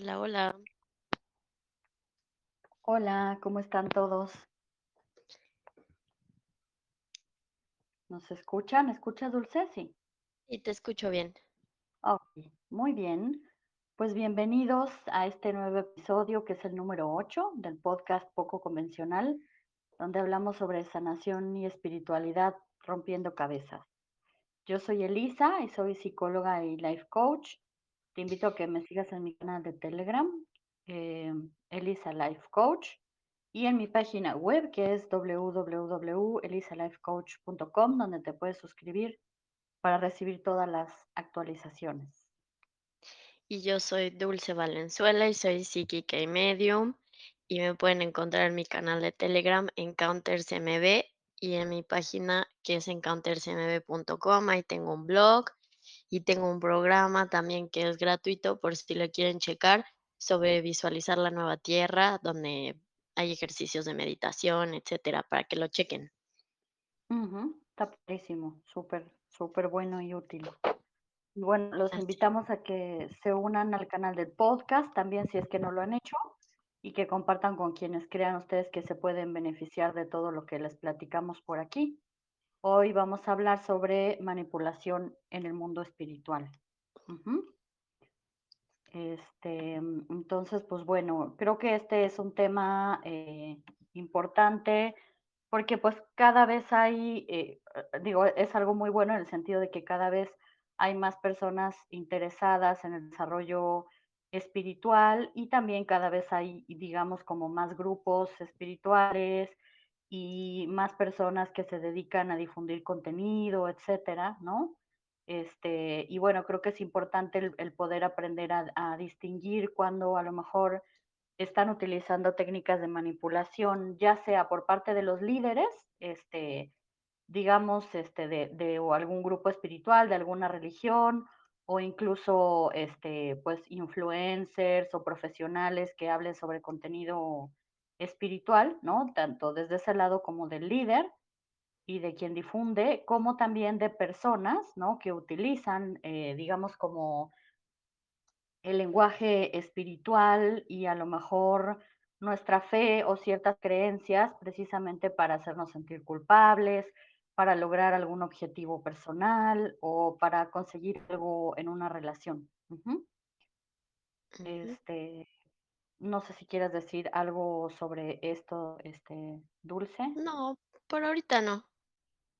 Hola, hola. Hola, ¿cómo están todos? ¿Nos escuchan? ¿Escucha Dulce? Sí. Y te escucho bien. Ok, muy bien. Pues bienvenidos a este nuevo episodio que es el número 8 del podcast Poco Convencional, donde hablamos sobre sanación y espiritualidad rompiendo cabezas. Yo soy Elisa y soy psicóloga y life coach. Te invito a que me sigas en mi canal de Telegram, eh, Elisa Life Coach, y en mi página web que es www.elisalifecoach.com, donde te puedes suscribir para recibir todas las actualizaciones. Y yo soy Dulce Valenzuela y soy psíquica y medium. Y me pueden encontrar en mi canal de Telegram EncountersMB y en mi página que es encountersmb.com. Ahí tengo un blog y tengo un programa también que es gratuito por si lo quieren checar sobre visualizar la nueva tierra, donde hay ejercicios de meditación, etcétera, para que lo chequen. Ujú, Está padrísimo, súper, súper bueno y útil. Y bueno, los Así. invitamos a que se unan al canal del podcast también si es que no lo han hecho y que compartan con quienes crean ustedes que se pueden beneficiar de todo lo que les platicamos por aquí. Hoy vamos a hablar sobre manipulación en el mundo espiritual. Este, entonces, pues bueno, creo que este es un tema eh, importante porque pues cada vez hay, eh, eh, digo, es algo muy bueno en el sentido de que cada vez hay más personas interesadas en el desarrollo espiritual y también cada vez hay, digamos, como más grupos espirituales y más personas que se dedican a difundir contenido, etcétera, ¿no? Este, y bueno, creo que es importante el, poder aprender a, a distinguir cuando a lo mejor están utilizando técnicas de manipulación, ya sea por parte de los líderes, este, digamos, este, de, de o algún grupo espiritual, de alguna religión, o incluso, este, pues, influencers o profesionales que hablen sobre contenido espiritual, ¿no? Tanto desde ese lado como del líder y de quien difunde, como también de personas, ¿no? Que utilizan, eh, digamos, como el lenguaje espiritual y a lo mejor nuestra fe o ciertas creencias precisamente para hacernos sentir culpables, para lograr algún objetivo personal o para conseguir algo en una relación. Este, no sé si quieres decir algo sobre esto, este, Dulce. No, por ahorita no.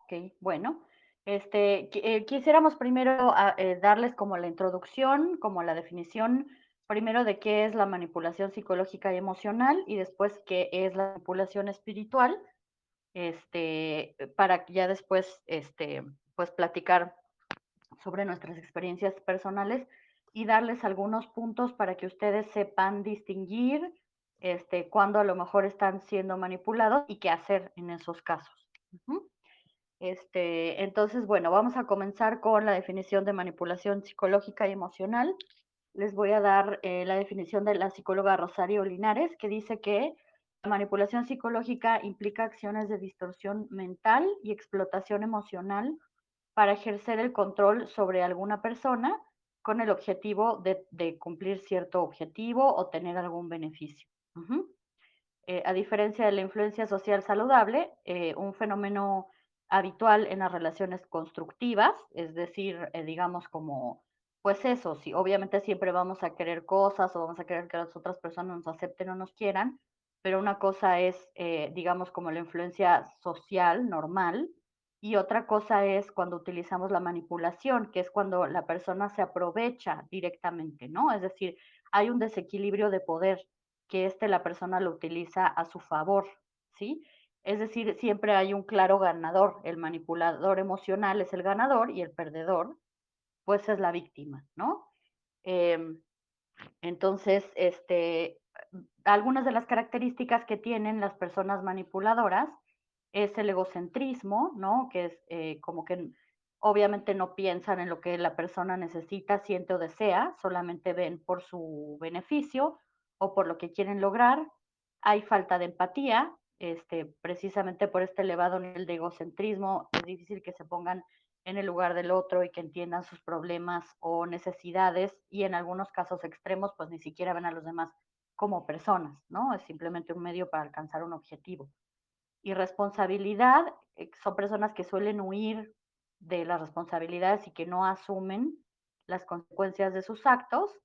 Ok, bueno, este, eh, quisiéramos primero ah, eh, darles como la introducción, como la definición, primero de qué es la manipulación psicológica y emocional y después qué es la manipulación espiritual, este, para ya después, este, pues platicar sobre nuestras experiencias personales y darles algunos puntos para que ustedes sepan distinguir, este, cuándo a lo mejor están siendo manipulados y qué hacer en esos casos. Este, entonces, bueno, vamos a comenzar con la definición de manipulación psicológica y emocional. Les voy a dar eh, la definición de la psicóloga Rosario Linares, que dice que la manipulación psicológica implica acciones de distorsión mental y explotación emocional para ejercer el control sobre alguna persona con el objetivo de, cumplir cierto objetivo o tener algún beneficio. Eh, a diferencia de la influencia social saludable, eh, un fenómeno habitual en las relaciones constructivas, es decir, eh, digamos como, pues eso, sí, obviamente siempre vamos a querer cosas o vamos a querer que las otras personas nos acepten o nos quieran, pero una cosa es, digamos, como la influencia social normal y otra cosa es cuando utilizamos la manipulación, que es cuando la persona se aprovecha directamente, ¿no? Es decir, hay un desequilibrio de poder que este la persona lo utiliza a su favor, ¿sí? Es decir, siempre hay un claro ganador. El manipulador emocional es el ganador y el perdedor, pues es la víctima, ¿no? Eh, entonces, este, algunas de las características que tienen las personas manipuladoras es el egocentrismo, ¿no? Que es eh, como que obviamente no piensan en lo que la persona necesita, siente o desea, solamente ven por su beneficio o por lo que quieren lograr. Hay falta de empatía, este, precisamente por este elevado nivel de egocentrismo, es difícil que se pongan en el lugar del otro y que entiendan sus problemas o necesidades y en algunos casos extremos pues ni siquiera ven a los demás como personas, ¿no? Es simplemente un medio para alcanzar un objetivo. Y responsabilidad, eh, son personas que suelen huir de las responsabilidades y que no asumen las consecuencias de sus actos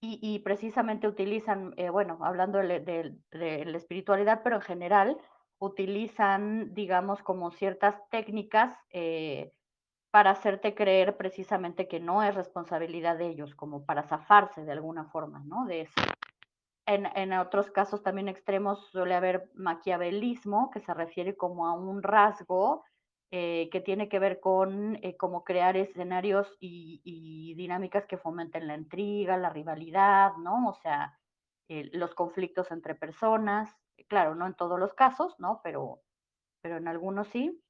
y, y precisamente utilizan, eh, bueno, hablando de, de, de, la espiritualidad, pero en general utilizan, digamos, como ciertas técnicas eh, para hacerte creer precisamente que no es responsabilidad de ellos, como para zafarse de alguna forma, ¿no? De eso. En, otros casos también extremos suele haber maquiavelismo, que se refiere como a un rasgo eh, que tiene que ver con eh, cómo crear escenarios y, dinámicas que fomenten la intriga, la rivalidad, ¿no? O sea, eh, los conflictos entre personas, claro, no en todos los casos, ¿no? Pero, pero en algunos sí.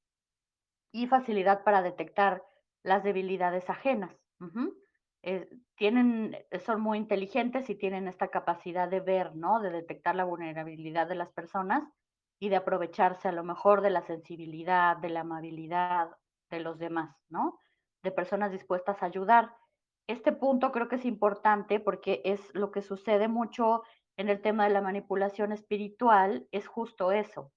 Y facilidad para detectar las debilidades ajenas. Eh, tienen, son muy inteligentes y tienen esta capacidad de ver, ¿no? De detectar la vulnerabilidad de las personas y de aprovecharse a lo mejor de la sensibilidad, de la amabilidad de los demás, ¿no? De personas dispuestas a ayudar. Este punto creo que es importante porque es lo que sucede mucho en el tema de la manipulación espiritual, es justo eso,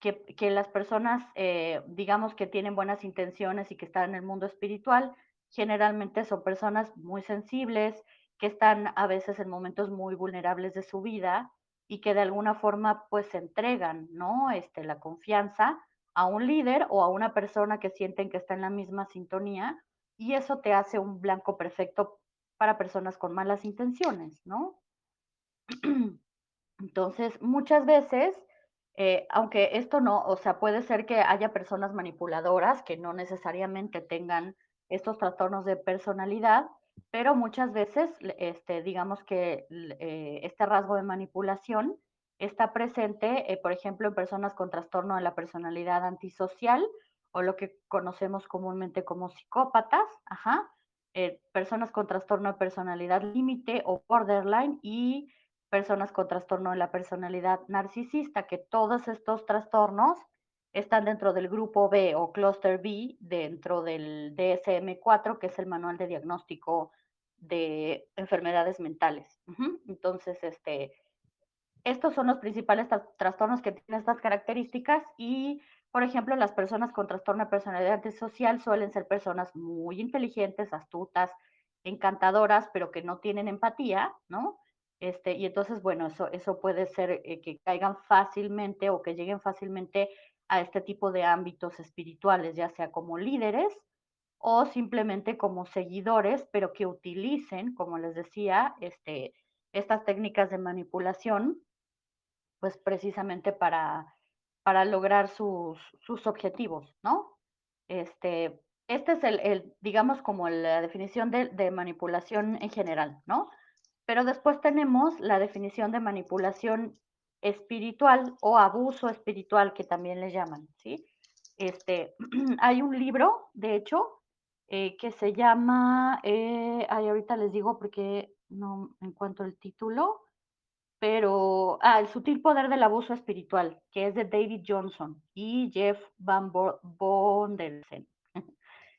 que, que las personas, eh, digamos que tienen buenas intenciones y que están en el mundo espiritual, generalmente son personas muy sensibles, que están a veces en momentos muy vulnerables de su vida y que de alguna forma pues entregan, ¿no? Este, la confianza a un líder o a una persona que sienten que está en la misma sintonía y eso te hace un blanco perfecto para personas con malas intenciones, ¿no? Entonces, muchas veces, eh, aunque esto no, o sea, puede ser que haya personas manipuladoras que no necesariamente tengan estos trastornos de personalidad, pero muchas veces, este, digamos que eh, este rasgo de manipulación está presente, eh, por ejemplo, en personas con trastorno de la personalidad antisocial o lo que conocemos comúnmente como psicópatas, eh, personas con trastorno de personalidad límite o borderline y personas con trastorno de la personalidad narcisista, que todos estos trastornos están dentro del grupo B o cluster B, dentro del DSM-4, que es el manual de diagnóstico de enfermedades mentales. Entonces, este, estos son los principales tra trastornos que tienen estas características y, por ejemplo, las personas con trastorno de personalidad antisocial suelen ser personas muy inteligentes, astutas, encantadoras, pero que no tienen empatía, ¿no? Este, y entonces, bueno, eso, eso puede ser eh, que caigan fácilmente o que lleguen fácilmente a este tipo de ámbitos espirituales, ya sea como líderes o simplemente como seguidores, pero que utilicen, como les decía, este, estas técnicas de manipulación, pues precisamente para, para lograr sus, sus objetivos, ¿no? Este, este es el, el digamos, como la definición de, de manipulación en general, ¿no? Pero después tenemos la definición de manipulación espiritual o abuso espiritual, que también le llaman, ¿sí? Este, hay un libro, de hecho, eh, que se llama, eh, ahorita les digo porque no encuentro el título, pero, ah, El sutil poder del abuso espiritual, que es de David Johnson y Jeff Van Bondersen.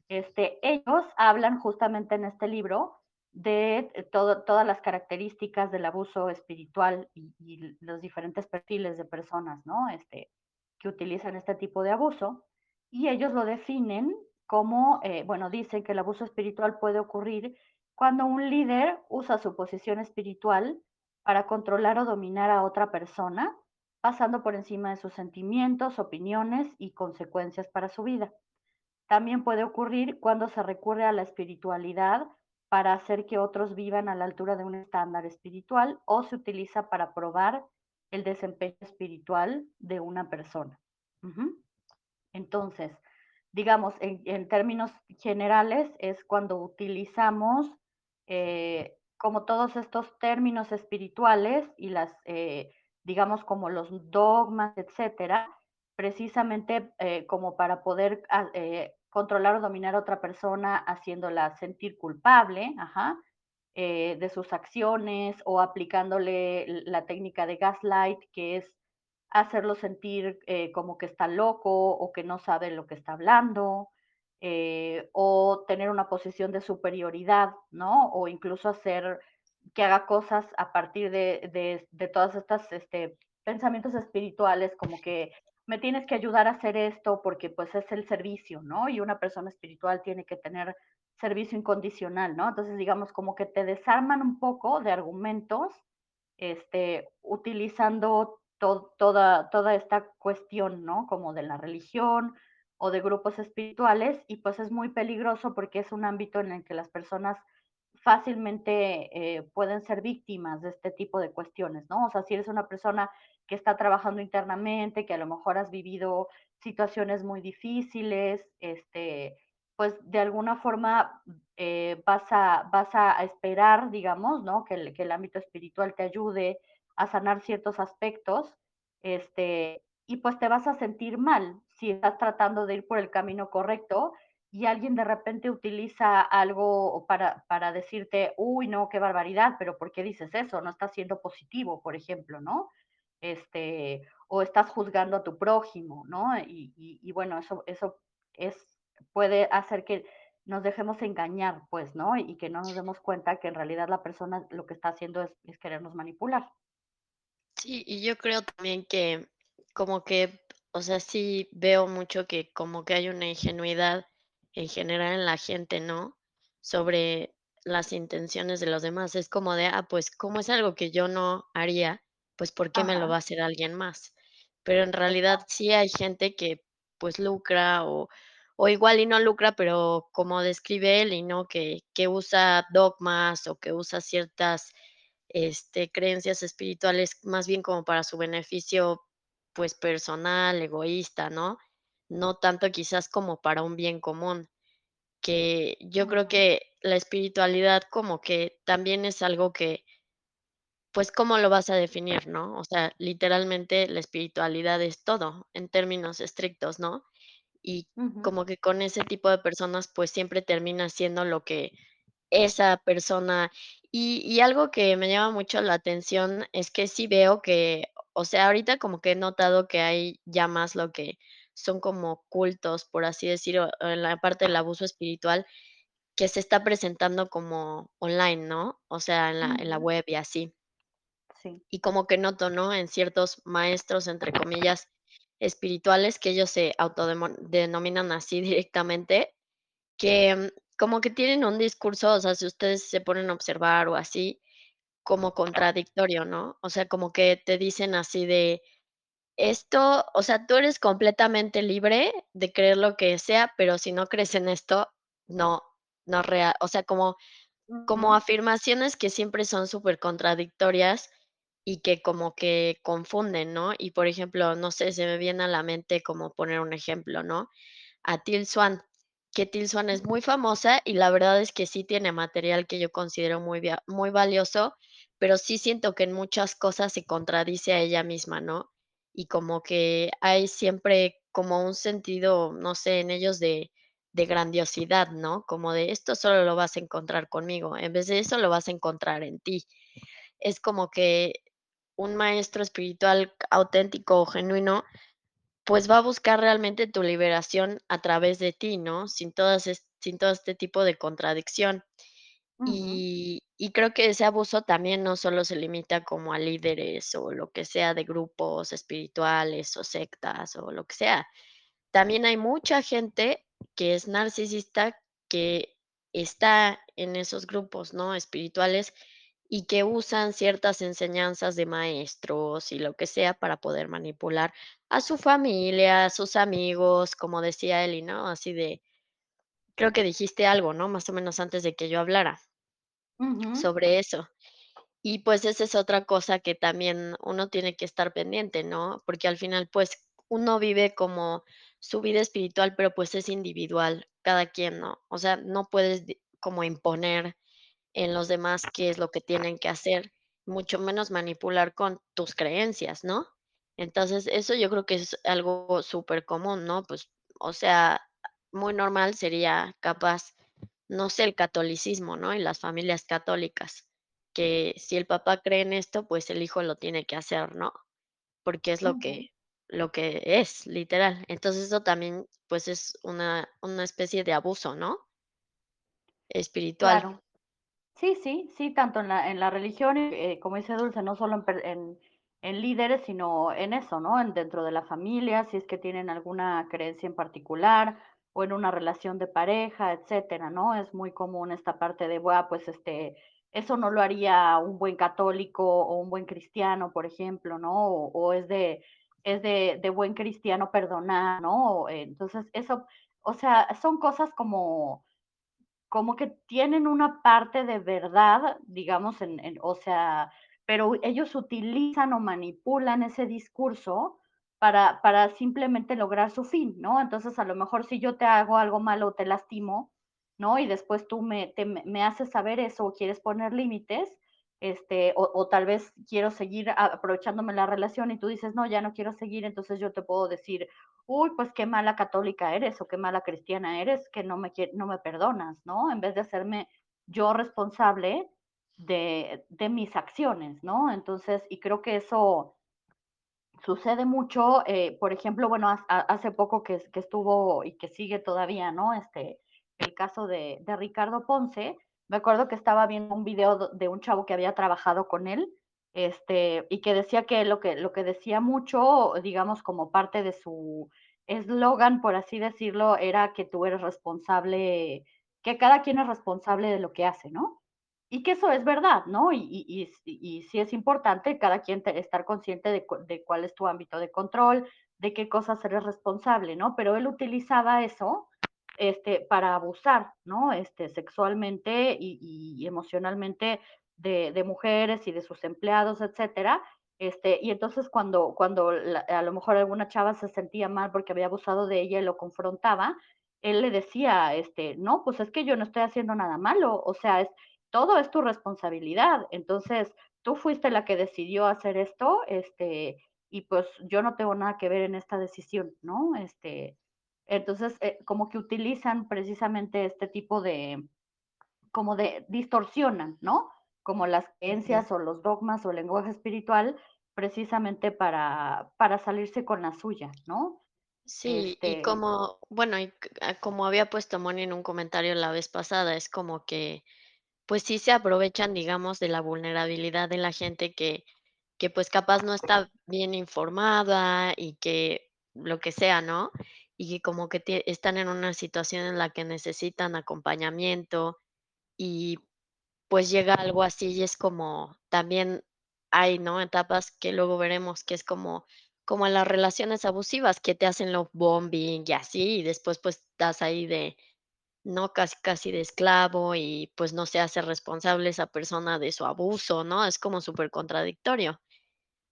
Este, ellos hablan justamente en este libro de eh, todas las características del abuso espiritual y, y, los diferentes perfiles de personas, ¿no? Este, que utilizan este tipo de abuso. Y ellos lo definen como, eh, bueno, dicen que el abuso espiritual puede ocurrir cuando un líder usa su posición espiritual para controlar o dominar a otra persona, pasando por encima de sus sentimientos, opiniones y consecuencias para su vida. También puede ocurrir cuando se recurre a la espiritualidad para hacer que otros vivan a la altura de un estándar espiritual o se utiliza para probar el desempeño espiritual de una persona. Entonces, digamos, en, términos generales, es cuando utilizamos eh, como todos estos términos espirituales y las, eh, digamos, como los dogmas, etcétera, precisamente eh, como para poder ah, controlar o dominar a otra persona haciéndola sentir culpable, eh, de sus acciones o aplicándole la técnica de gaslight, que es hacerlo sentir eh, como que está loco o que no sabe lo que está hablando, eh, o tener una posición de superioridad, ¿no? O incluso hacer que haga cosas a partir de, de, de todas estas este, pensamientos espirituales, como que me tienes que ayudar a hacer esto porque pues es el servicio, ¿no? Y una persona espiritual tiene que tener servicio incondicional, ¿no? Entonces, digamos, como que te desarman un poco de argumentos, este, utilizando to toda, toda esta cuestión, ¿no? Como de la religión o de grupos espirituales, y pues es muy peligroso porque es un ámbito en el que las personas fácilmente eh, pueden ser víctimas de este tipo de cuestiones, ¿no? O sea, si eres una persona que está trabajando internamente, que a lo mejor has vivido situaciones muy difíciles, este, pues de alguna forma eh, vas, a, vas a esperar, digamos, ¿no? Que el, que el ámbito espiritual te ayude a sanar ciertos aspectos, este, y pues te vas a sentir mal si estás tratando de ir por el camino correcto y alguien de repente utiliza algo para, para decirte, uy, no, qué barbaridad, pero ¿por qué dices eso? No estás siendo positivo, por ejemplo, ¿no? Este, o estás juzgando a tu prójimo, ¿no? Y, y, bueno, eso, eso es, puede hacer que nos dejemos engañar, pues, ¿no? Y que no nos demos cuenta que en realidad la persona lo que está haciendo es, es querernos manipular. Sí, y yo creo también que como que, o sea, sí veo mucho que como que hay una ingenuidad en general en la gente, ¿no? Sobre las intenciones de los demás. Es como de, ah, pues como es algo que yo no haría, pues ¿por qué me lo va a hacer alguien más? Pero en realidad sí hay gente que pues lucra o, o igual y no lucra, pero como describe él y no, que, que usa dogmas o que usa ciertas este, creencias espirituales más bien como para su beneficio, pues, personal, egoísta, ¿no? No tanto quizás como para un bien común, que yo creo que la espiritualidad como que también es algo que, pues, ¿cómo lo vas a definir, no? O sea, literalmente la espiritualidad es todo en términos estrictos, ¿no? Y como que con ese tipo de personas, pues, siempre termina siendo lo que esa persona. Y y algo que me llama mucho la atención es que sí veo que, o sea, ahorita como que he notado que hay ya más lo que son como cultos, por así decirlo, en la parte del abuso espiritual, que se está presentando como online, ¿no? O sea, en la en la web y así. Sí. Y como que noto, ¿no? En ciertos maestros, entre comillas, espirituales, que ellos se autodemo denominan así directamente, que, mm, como que tienen un discurso, o sea, si ustedes se ponen a observar o así, como contradictorio, ¿no? O sea, como que te dicen así de: "Esto, o sea, tú eres completamente libre de creer lo que sea, pero si no crees en esto, no no real". O sea, como como afirmaciones que siempre son súper contradictorias y que como que confunden, ¿no? Y, por ejemplo, no sé, se me viene a la mente como poner un ejemplo, ¿no? a Till Swan, que Till Swan es muy famosa y la verdad es que sí tiene material que yo considero muy muy valioso, pero sí siento que en muchas cosas se contradice a ella misma, ¿no? Y como que hay siempre como un sentido, no sé, en ellos de de grandiosidad, ¿no? Como de esto solo lo vas a encontrar conmigo, en vez de eso lo vas a encontrar en ti. Es como que un maestro espiritual auténtico o genuino pues va a buscar realmente tu liberación a través de ti, ¿no? Sin todas es sin todo este tipo de contradicción. Y y creo que ese abuso también no solo se limita como a líderes o lo que sea de grupos espirituales o sectas o lo que sea. También hay mucha gente que es narcisista, que está en esos grupos, ¿no?, espirituales, y que usan ciertas enseñanzas de maestros y lo que sea para poder manipular a su familia, a sus amigos, como decía Eli, ¿no?, así de creo que dijiste algo, ¿no?, más o menos antes de que yo hablara sobre eso. Y, pues, esa es otra cosa que también uno tiene que estar pendiente, ¿no? Porque al final, pues, uno vive como su vida espiritual, pero, pues, es individual, cada quien, ¿no? O sea, no puedes como imponer en los demás qué es lo que tienen que hacer, mucho menos manipular con tus creencias, ¿no? Entonces, eso yo creo que es algo súper común, ¿no? Pues, o sea, muy normal sería capaz, no sé, el catolicismo, ¿no? Y las familias católicas, que si el papá cree en esto, pues el hijo lo tiene que hacer, ¿no? Porque es lo que lo que es, literal. Entonces, eso también, pues, es una una especie de abuso, ¿no? Espiritual. Claro. Sí, sí, sí, tanto en la en la religión, eh, como dice Dulce, no solo en en líderes, sino en eso, ¿no? En dentro de la familia, si es que tienen alguna creencia en particular, o en una relación de pareja, etcétera, ¿no? Es muy común esta parte de, bua, pues, este, eso no lo haría un buen católico o un buen cristiano, por ejemplo, ¿no? O o es de es de de buen cristiano perdonar, ¿no? Entonces, eso, o sea, son cosas como como que tienen una parte de verdad, digamos, en en o sea, pero ellos utilizan o manipulan ese discurso para para simplemente lograr su fin, ¿no? Entonces, a lo mejor, si yo te hago algo malo o te lastimo, ¿no? Y después tú me te me me haces saber eso o quieres poner límites, este, o tal vez quiero seguir aprovechándome la relación y tú dices: "No, ya no quiero seguir", entonces yo te puedo decir: "Uy, pues qué mala católica eres o qué mala cristiana eres, que no me no me perdonas", ¿no? En vez de hacerme yo responsable de de mis acciones, ¿no? Entonces, y creo que eso sucede mucho, eh, por ejemplo, bueno, hace poco que que estuvo y que sigue todavía, ¿no? Este, el caso de de Ricardo Ponce, me acuerdo que estaba viendo un video de un chavo que había trabajado con él, este, y que decía que lo que lo que decía mucho, digamos, como parte de su eslogan, por así decirlo, era que tú eres responsable que cada quien es responsable de lo que hace, ¿no? Y que eso es verdad, ¿no? Y y y sí es importante cada quien te estar consciente de de cuál es tu ámbito de control, de qué cosas eres responsable, ¿no? Pero él utilizaba eso, este, para abusar, ¿no? Este, sexualmente y emocionalmente de de mujeres y de sus empleados, etcétera. Este, y entonces cuando cuando la a lo mejor alguna chava se sentía mal porque había abusado de ella y lo confrontaba, él le decía, este: "No, pues es que yo no estoy haciendo nada malo, o sea, es todo es tu responsabilidad. Entonces, tú fuiste la que decidió hacer esto, este, y pues yo no tengo nada que ver en esta decisión", ¿no? Este, entonces, eh, como que utilizan precisamente este tipo de como de distorsionan, ¿no? Como las creencias o los dogmas o el lenguaje espiritual, precisamente para para salirse con la suya, ¿no? Sí, y Este como, bueno, y ah, como había puesto Moni en un comentario la vez pasada, es como que, pues sí se aprovechan, digamos, de la vulnerabilidad de la gente que que, pues, capaz no está bien informada y que lo que sea, ¿no? Y como que están en una situación en la que necesitan acompañamiento y, pues, llega algo así y es como también hay, ¿no? Etapas que luego veremos que es como como en las relaciones abusivas que te hacen love bombing y así, y después, pues, estás ahí de, ¿no? Casi, casi de esclavo y, pues, no se hace responsable esa persona de su abuso, ¿no? Es como supercontradictorio.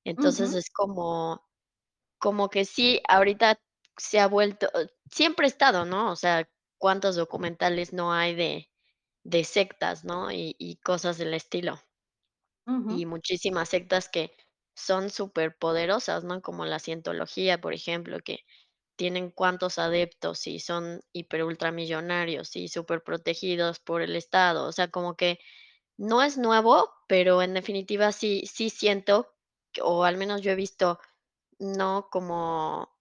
Entonces, ujú, es como como que sí, ahorita se ha vuelto eh, siempre ha estado, ¿no? O sea, cuántos documentales no hay de de sectas, ¿no? Y y cosas del estilo. Y muchísimas sectas que son superpoderosas, ¿no? Como la cientología, por ejemplo, que tienen cuantos adeptos y son hiper ultramillonarios y superprotegidos por el Estado. O sea, como que no es nuevo, pero en definitiva sí sí siento, o al menos yo he visto, no como,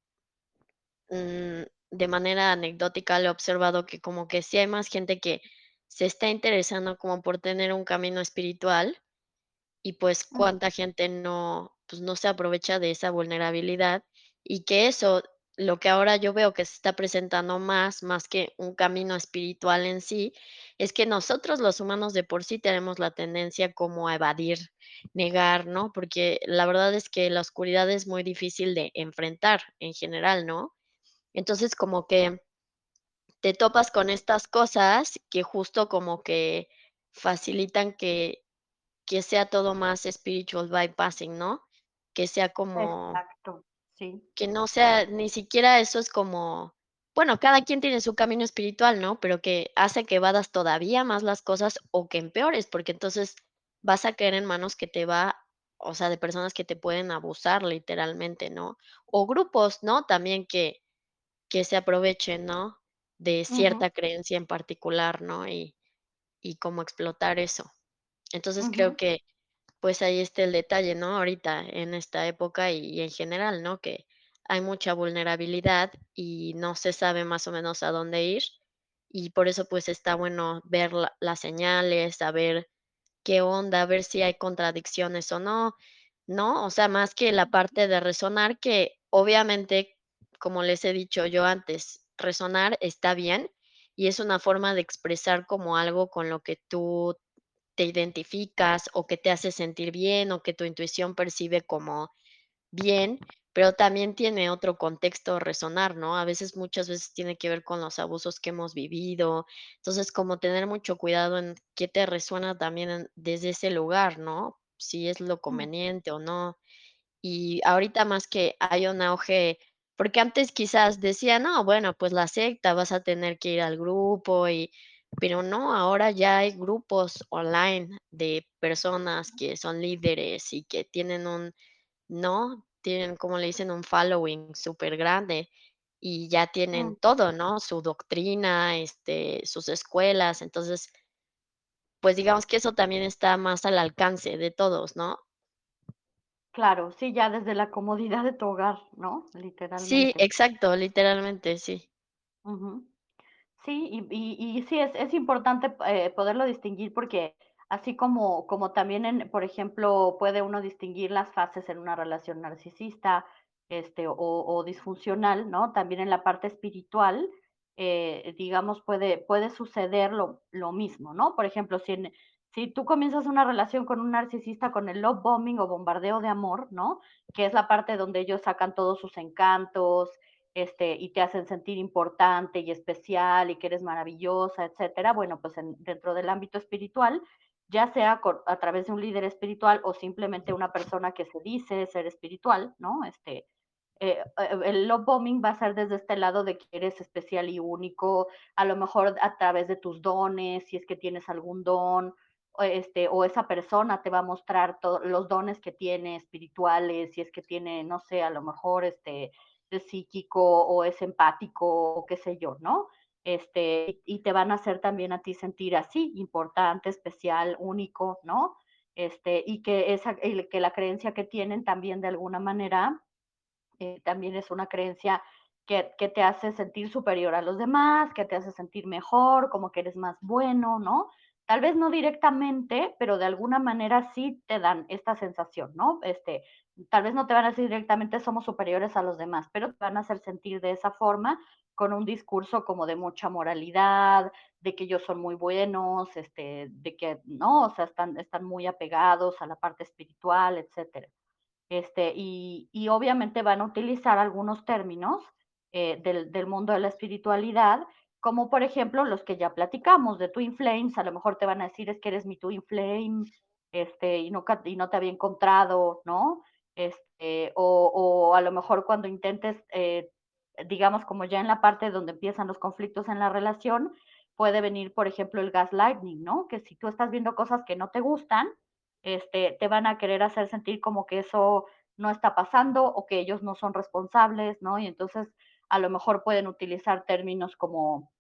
mm, de manera anecdótica lo he observado que como que sí hay más gente que se está interesando como por tener un camino espiritual y pues cuánta gente no, pues no se aprovecha de esa vulnerabilidad y que eso, lo que ahora yo veo que se está presentando más, más que un camino espiritual en sí, es que nosotros los humanos de por sí tenemos la tendencia como a evadir, negar, ¿no? Porque la verdad es que la oscuridad es muy difícil de enfrentar en general, ¿no? Entonces como que te topas con estas cosas que justo como que facilitan que que sea todo más spiritual bypassing, ¿no? Que sea como exacto, sí, que no sea ni siquiera eso es como, bueno, cada quien tiene su camino espiritual, ¿no? Pero que hace que evadas todavía más las cosas o que empeores, porque entonces vas a caer en manos que te va o sea, de personas que te pueden abusar literalmente, ¿no? O grupos, ¿no? También que que se aprovechen, ¿no? De cierta creencia en particular, ¿no? Y y cómo explotar eso. Entonces, creo que pues ahí está el detalle, ¿no? Ahorita en esta época y y en general, ¿no? Que hay mucha vulnerabilidad y no se sabe más o menos a dónde ir, y por eso, pues, está bueno ver la las señales, saber qué onda, ver si hay contradicciones o no, ¿no? O sea, más que la parte de resonar, que obviamente, como les he dicho yo antes, resonar está bien y es una forma de expresar como algo con lo que tú te identificas o que te hace sentir bien o que tu intuición percibe como bien, pero también tiene otro contexto resonar, ¿no? A veces, muchas veces tiene que ver con los abusos que hemos vivido. Entonces, como tener mucho cuidado en qué te resuena también en desde ese lugar, ¿no? Si es lo Mm. conveniente o no. Y ahorita más que hay un auge porque antes quizás decían: "No, bueno, pues la secta, vas a tener que ir al grupo y", pero no, ahora ya hay grupos online de personas que son líderes y que tienen un ¿no? Tienen, como le dicen, un following supergrande y ya tienen Mm. todo, ¿no? Su doctrina, este, sus escuelas. Entonces pues, digamos que eso también está más al alcance de todos, ¿no? Claro, sí, ya desde la comodidad de tu hogar, ¿no? Sí, Literalmente. exacto, literalmente, sí. Sí, y y y sí, es es importante, eh, poderlo distinguir porque así como como también en, por ejemplo, puede uno distinguir las fases en una relación narcisista, este, o o disfuncional, ¿no? También en la parte espiritual, eh, digamos, puede puede suceder lo lo mismo, ¿no? Por ejemplo, si en si tú comienzas una relación con un narcisista con el love bombing o bombardeo de amor, ¿no? Que es la parte donde ellos sacan todos sus encantos, este, y te hacen sentir importante y especial y que eres maravillosa, etcétera. Bueno, pues en dentro del ámbito espiritual, ya sea a través de un líder espiritual o simplemente una persona que se dice ser espiritual, ¿no? Este, eh, eh, el love bombing va a ser desde este lado de que eres especial y único, a lo mejor a través de tus dones, si es que tienes algún don, este, o esa persona te va a mostrar los dones que tiene espirituales, si es que tiene, no sé, a lo mejor este, es psíquico o es empático o qué sé yo, ¿no? Este, y te van a hacer también a ti sentir así, importante, especial, único, ¿no? Este, y que esa, que la creencia que tienen también de alguna manera eh, también es una creencia que, que, te hace sentir superior a los demás, que te hace sentir mejor, como que eres más bueno, ¿no? Tal vez no directamente, pero de alguna manera sí te dan esta sensación, ¿no? Este, tal vez no te van a decir directamente somos superiores a los demás, pero te van a hacer sentir de esa forma con un discurso como de mucha moralidad, de que ellos son muy buenos, este, de que no, o sea, están, están muy apegados a la parte espiritual, etcétera. Este, y, y obviamente van a utilizar algunos términos eh, del, del mundo de la espiritualidad, como por ejemplo los que ya platicamos de Twin Flames, a lo mejor te van a decir es que eres mi Twin Flame, este, y, no, y no te había encontrado, ¿no? Este, o, o a lo mejor cuando intentes, eh, digamos, como ya en la parte donde empiezan los conflictos en la relación, puede venir, por ejemplo, el gaslighting, ¿no? Que si tú estás viendo cosas que no te gustan, este, te van a querer hacer sentir como que eso no está pasando o que ellos no son responsables, ¿no? Y entonces a lo mejor pueden utilizar términos como,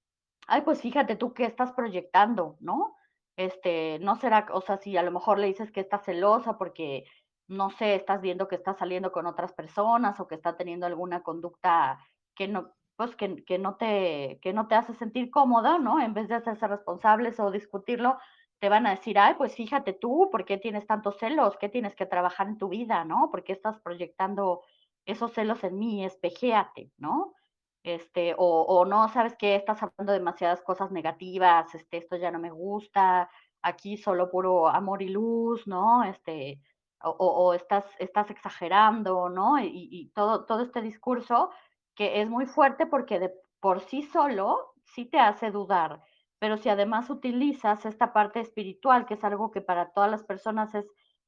ay, pues fíjate tú qué estás proyectando, ¿no? Este, no será, o sea, si a lo mejor le dices que estás celosa porque, no sé, estás viendo que está saliendo con otras personas o que está teniendo alguna conducta que no, pues que, que no te, que no te hace sentir cómoda, ¿no? En vez de hacerse responsables o discutirlo, te van a decir, ay, pues fíjate tú, ¿por qué tienes tantos celos? ¿Qué tienes que trabajar en tu vida, no? ¿Por qué estás proyectando esos celos en mí? Espejéate, ¿no? Este, o, no, ¿sabes qué? Estás hablando demasiadas cosas negativas, este, esto ya no me gusta, aquí solo puro amor y luz, ¿no? Este, o, estás, estás exagerando, ¿no? Y, todo, todo este discurso que es muy fuerte porque por sí solo sí te hace dudar pero si además utilizas esta parte espiritual, que es algo que para todas las personas es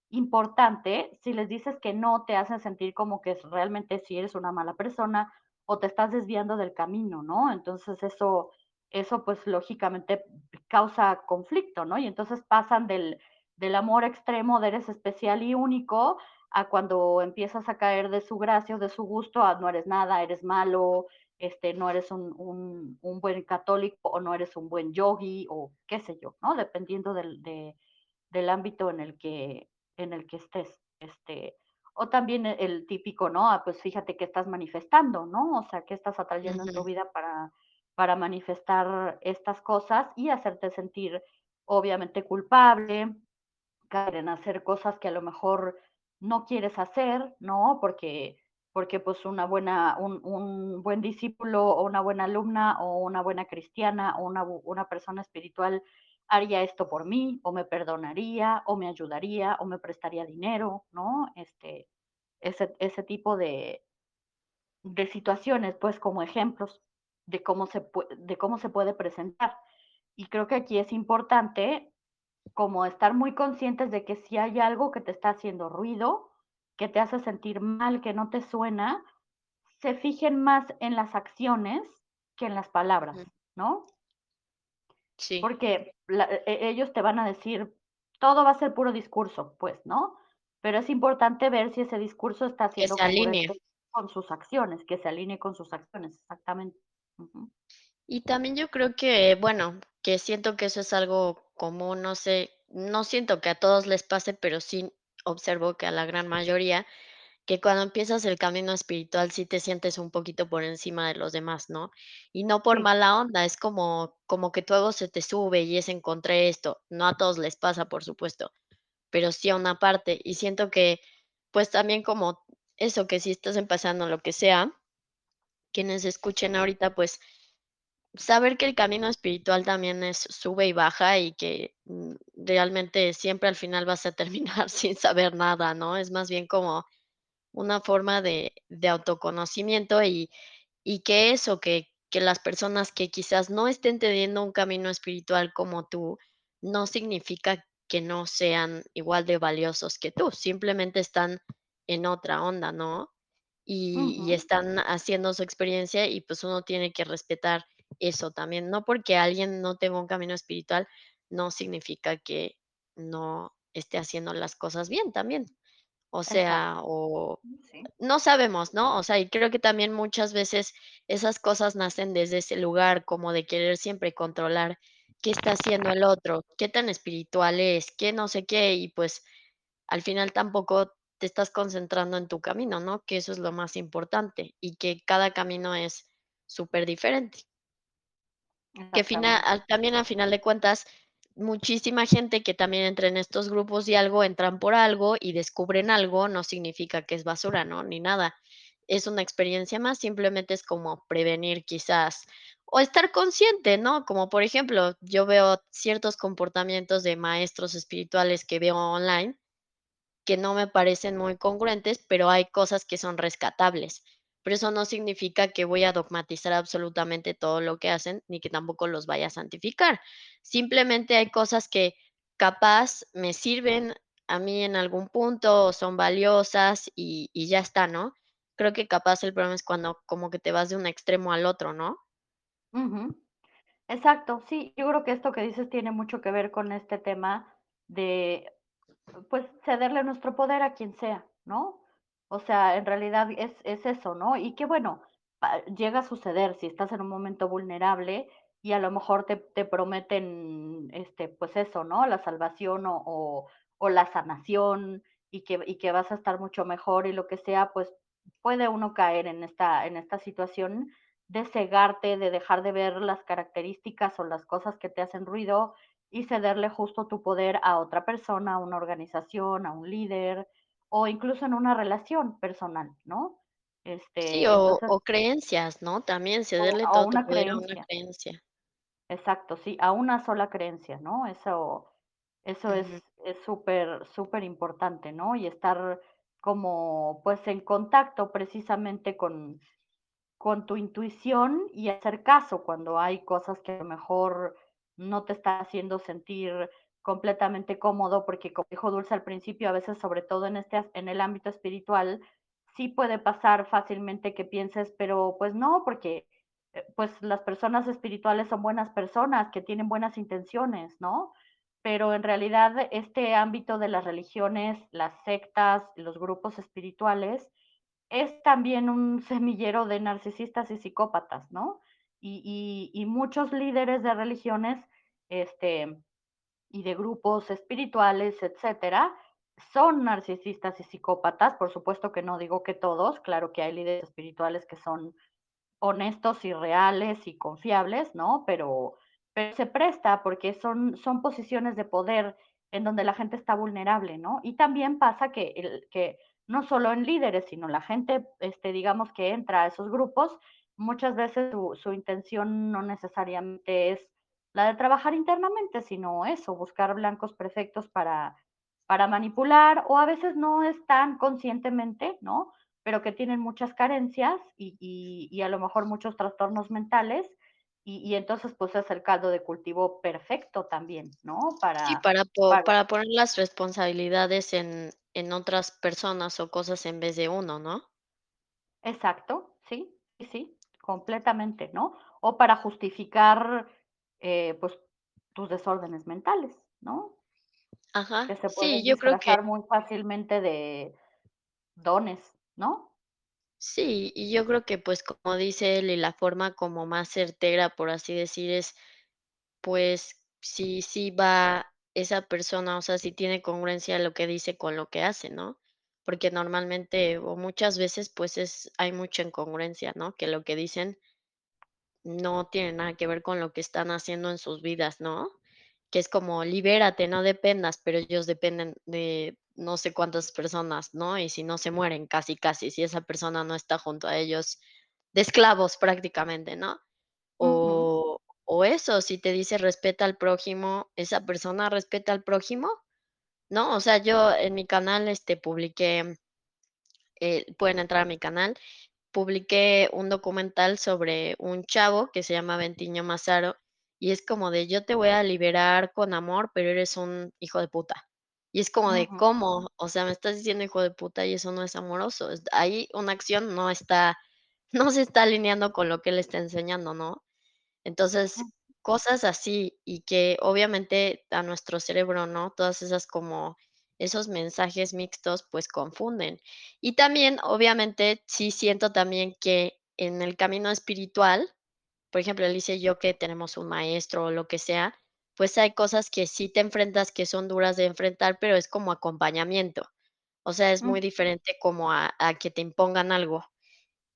importante, si les dices que no, te hacen sentir como que realmente si eres una mala persona o te estás desviando del camino, ¿no? Entonces eso, eso pues lógicamente causa conflicto, ¿no? Y entonces pasan del, del amor extremo de eres especial y único a cuando empiezas a caer de su gracia o de su gusto, a no eres nada, eres malo, este, no eres un, un, buen católico o no eres un buen yogi o qué sé yo, ¿no? Dependiendo del, de, del ámbito en el que, en el que estés. Este, O también e el típico, ¿no? Ah, pues fíjate qué estás manifestando, ¿no? O sea, qué estás atrayendo en tu vida para para manifestar estas cosas y hacerte sentir, obviamente, culpable, caer en hacer cosas que a lo mejor no quieres hacer, ¿no? Porque porque, pues, una buena un un buen discípulo, o una buena alumna, o una buena cristiana, o una una persona espiritual haría esto por mí, o me perdonaría, o me ayudaría, o me prestaría dinero, ¿no? Este, ese ese tipo de de situaciones, pues, como ejemplos de cómo se de cómo se puede presentar. Y creo que aquí es importante como estar muy conscientes de que si hay algo que te está haciendo ruido, que te hace sentir mal, que no te suena, se fijen más en las acciones que en las palabras. ¿no? Sí. Porque la e ellos te van a decir, todo va a ser puro discurso, pues, ¿no? Pero es importante ver si ese discurso está congruente con sus acciones, que se alinee con sus acciones, exactamente. Y también yo creo que, bueno, que siento que eso es algo común, no sé, no siento que a todos les pase, pero sí observo que a la gran mayoría, que cuando empiezas el camino espiritual sí te sientes un poquito por encima de los demás, ¿no? Y no por mala onda, es como como que tu ego se te sube y es encontré esto. No a todos les pasa, por supuesto, pero sí a una parte. Y siento que, pues, también como eso, que si estás empezando lo que sea, quienes escuchen ahorita, pues, saber que el camino espiritual también es sube y baja y que, mm, realmente siempre al final vas a terminar sin saber nada, ¿no? Es más bien como una forma de de autoconocimiento y y que eso, que que las personas que quizás no estén teniendo un camino espiritual como tú, no significa que no sean igual de valiosos que tú, simplemente están en otra onda, ¿no? Y y están haciendo su experiencia y, pues, uno tiene que respetar eso también. No porque alguien no tenga un camino espiritual, no significa que no esté haciendo las cosas bien también. O sea, Exacto. o sí. no sabemos, ¿no? O sea, y creo que también muchas veces esas cosas nacen desde ese lugar como de querer siempre controlar qué está haciendo el otro, qué tan espiritual es, qué no sé qué, y pues, al final tampoco te estás concentrando en tu camino, ¿no? Que eso es lo más importante, y que cada camino es superdiferente. Que fina Exactamente. al también a final de cuentas, muchísima gente que también entra en estos grupos y algo, entran por algo y descubren algo, no significa que es basura, ¿no? Ni nada. Es una experiencia más, simplemente es como prevenir quizás, o estar consciente, ¿no? Como por ejemplo, yo veo ciertos comportamientos de maestros espirituales que veo online, que no me parecen muy congruentes, pero hay cosas que son rescatables. Pero eso no significa que voy a dogmatizar absolutamente todo lo que hacen, ni que tampoco los vaya a santificar. Simplemente hay cosas que capaz me sirven a mí en algún punto, o son valiosas y ya está, ¿no? Creo que capaz el problema es cuando como que te vas de un extremo al otro, ¿no? Exacto, sí, yo creo que esto que dices tiene mucho que ver con este tema de, pues, cederle nuestro poder a quien sea, ¿no? O sea, en realidad es es eso, ¿no? Y que bueno, llega a suceder si estás en un momento vulnerable y a lo mejor te te prometen, este, pues eso, ¿no? La salvación o o o la sanación y que y que vas a estar mucho mejor y lo que sea, pues, puede uno caer en esta en esta situación de cegarte, de dejar de ver las características o las cosas que te hacen ruido y cederle justo tu poder a otra persona, a una organización, a un líder, o incluso en una relación personal, ¿no? Sí, Este, o entonces o creencias, ¿no? También O cederle o todo tu poder a una creencia. Exacto, sí, a una sola creencia, ¿no? Eso eso es es súper superimportante, ¿no? Y estar como, pues, en contacto precisamente con con tu intuición y hacer caso cuando hay cosas que a lo mejor no te está haciendo sentir completamente cómodo, porque como dijo Dulce al principio, a veces, sobre todo en este en el ámbito espiritual, sí puede pasar fácilmente que pienses, pero, pues no, porque, eh, pues, las personas espirituales son buenas personas que tienen buenas intenciones, ¿no? Pero en realidad este ámbito de las religiones, las sectas, los grupos espirituales, es también un semillero de narcisistas y psicópatas, ¿no? Y y y muchos líderes de religiones, este, y de grupos espirituales, etcétera, son narcisistas y psicópatas, por supuesto que no digo que todos, claro que hay líderes espirituales que son honestos y reales y confiables, ¿no? Pero, pero se presta porque son, son posiciones de poder en donde la gente está vulnerable, ¿no? Y también pasa que, el, que no solo en líderes, sino la gente, este, digamos, que entra a esos grupos, muchas veces su, su intención no necesariamente es la de trabajar internamente, sino eso, buscar blancos perfectos para, para manipular o a veces no es tan conscientemente, ¿no? Pero que tienen muchas carencias y, y, y a lo mejor muchos trastornos mentales y, y, entonces pues es el caldo de cultivo perfecto también, ¿no? Sí, Para, para po para, para poner las responsabilidades en en otras personas o cosas en vez de uno, ¿no? exacto, sí, sí, sí, completamente, ¿no? O para justificar eh, pues tus desórdenes mentales, ¿no? Ajá. Que se Sí, pueden yo creo que muy fácilmente de dones, ¿no? sí, y yo creo que, pues, como dice él, y la forma como más certera, por así decir, es, pues, si sí va esa persona, o sea, si tiene congruencia lo que dice con lo que hace, ¿no? Porque normalmente, o muchas veces, pues, es hay mucha incongruencia, ¿no? Que lo que dicen no tiene nada que ver con lo que están haciendo en sus vidas, ¿no? Que es como libérate, no dependas, pero ellos dependen de no sé cuántas personas, ¿no? Y si no se mueren, casi, casi, si esa persona no está junto a ellos, de esclavos prácticamente, ¿no? O o eso, si te dice respeta al prójimo, ¿esa persona respeta al prójimo? ¿No? O sea, yo en mi canal, este, publiqué, eh, pueden entrar a mi canal, publiqué un documental sobre un chavo que se llama Bentinho Massaro, y es como de: "Yo te voy a liberar con amor, pero eres un hijo de puta". Y es como de: "¿Cómo? O sea, me estás diciendo hijo de puta y eso no es amoroso". Ahí una acción no está no se está alineando con lo que él está enseñando, ¿no? Entonces, cosas así, y que obviamente a nuestro cerebro, ¿no? Todas esas como esos mensajes mixtos, pues confunden. Y también, obviamente, sí siento también que en el camino espiritual, por ejemplo, él dice yo que tenemos un maestro o lo que sea, pues hay cosas que sí te enfrentas que son duras de enfrentar, pero es como acompañamiento. O sea, es muy diferente como a, a que te impongan algo.